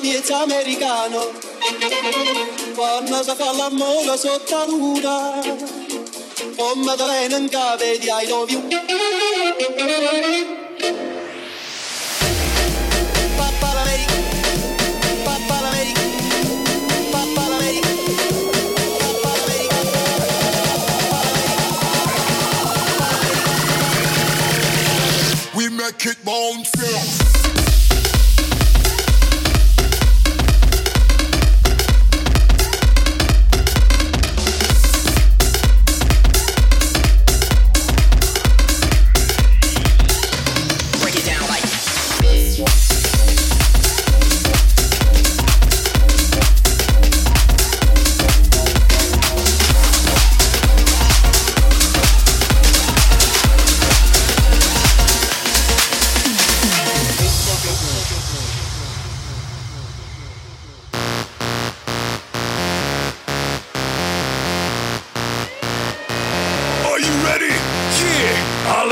Miezza americano. Quando si fa l'amore sotto la luna come da bene in cave di I make it bounce. Break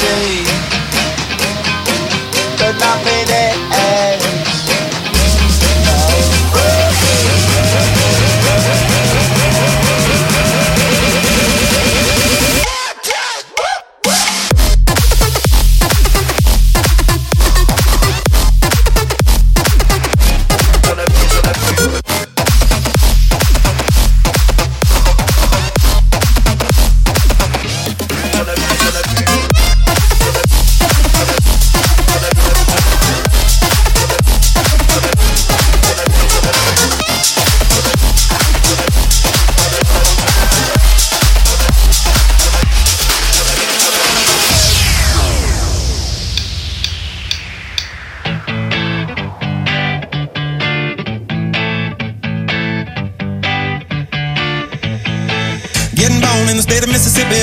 wasn't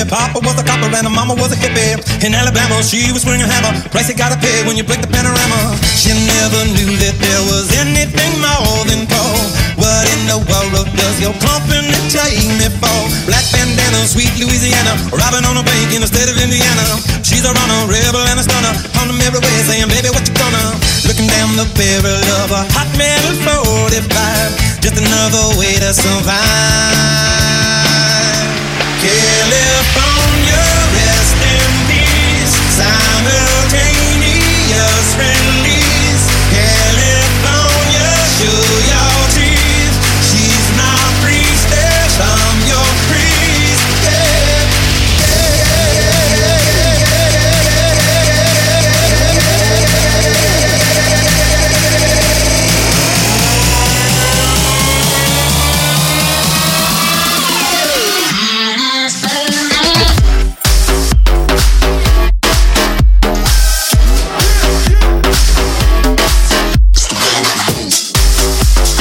Papa was a copper and her mama was a hippie. In Alabama, she was swinging a hammer. Price you gotta pay when you break the panorama. She never knew that there was anything more than coal. What in the world does your company take me for? Black bandana, sweet Louisiana, robbing on a bank in the state of Indiana. She's a runner, rebel and a stunner. On them everywhere, saying, baby, what you gonna? Looking down the barrel of a hot metal 45. Just another way to survive.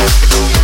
Thank you.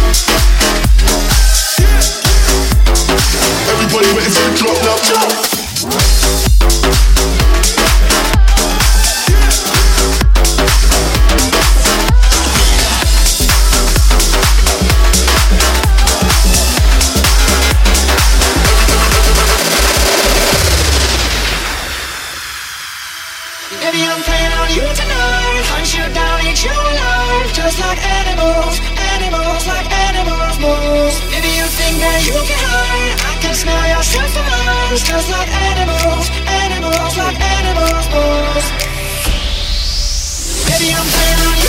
I'm playing on you tonight. Hunt you down, eat you alive. Just like animals, animals, like animals moves. Baby, you think that you can hide. I can smell your scent from miles. Just like animals, animals, like animals. Baby, I'm playing on you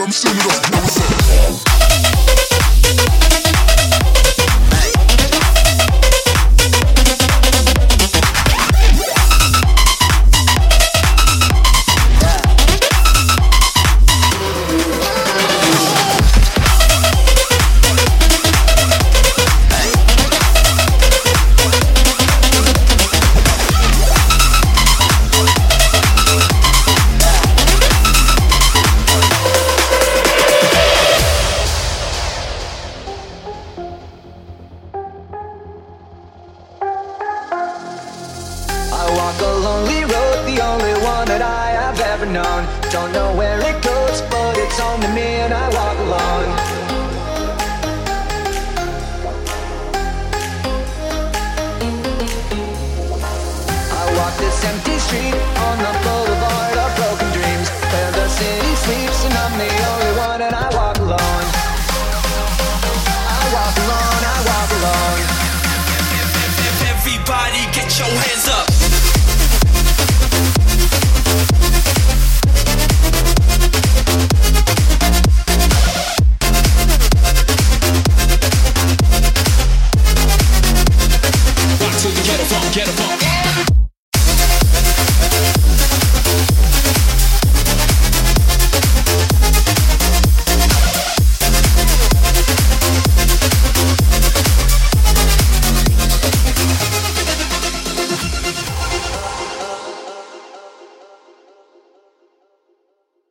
I'm it off. Now what's up? Don't know where it goes, but it's on to me, and I walk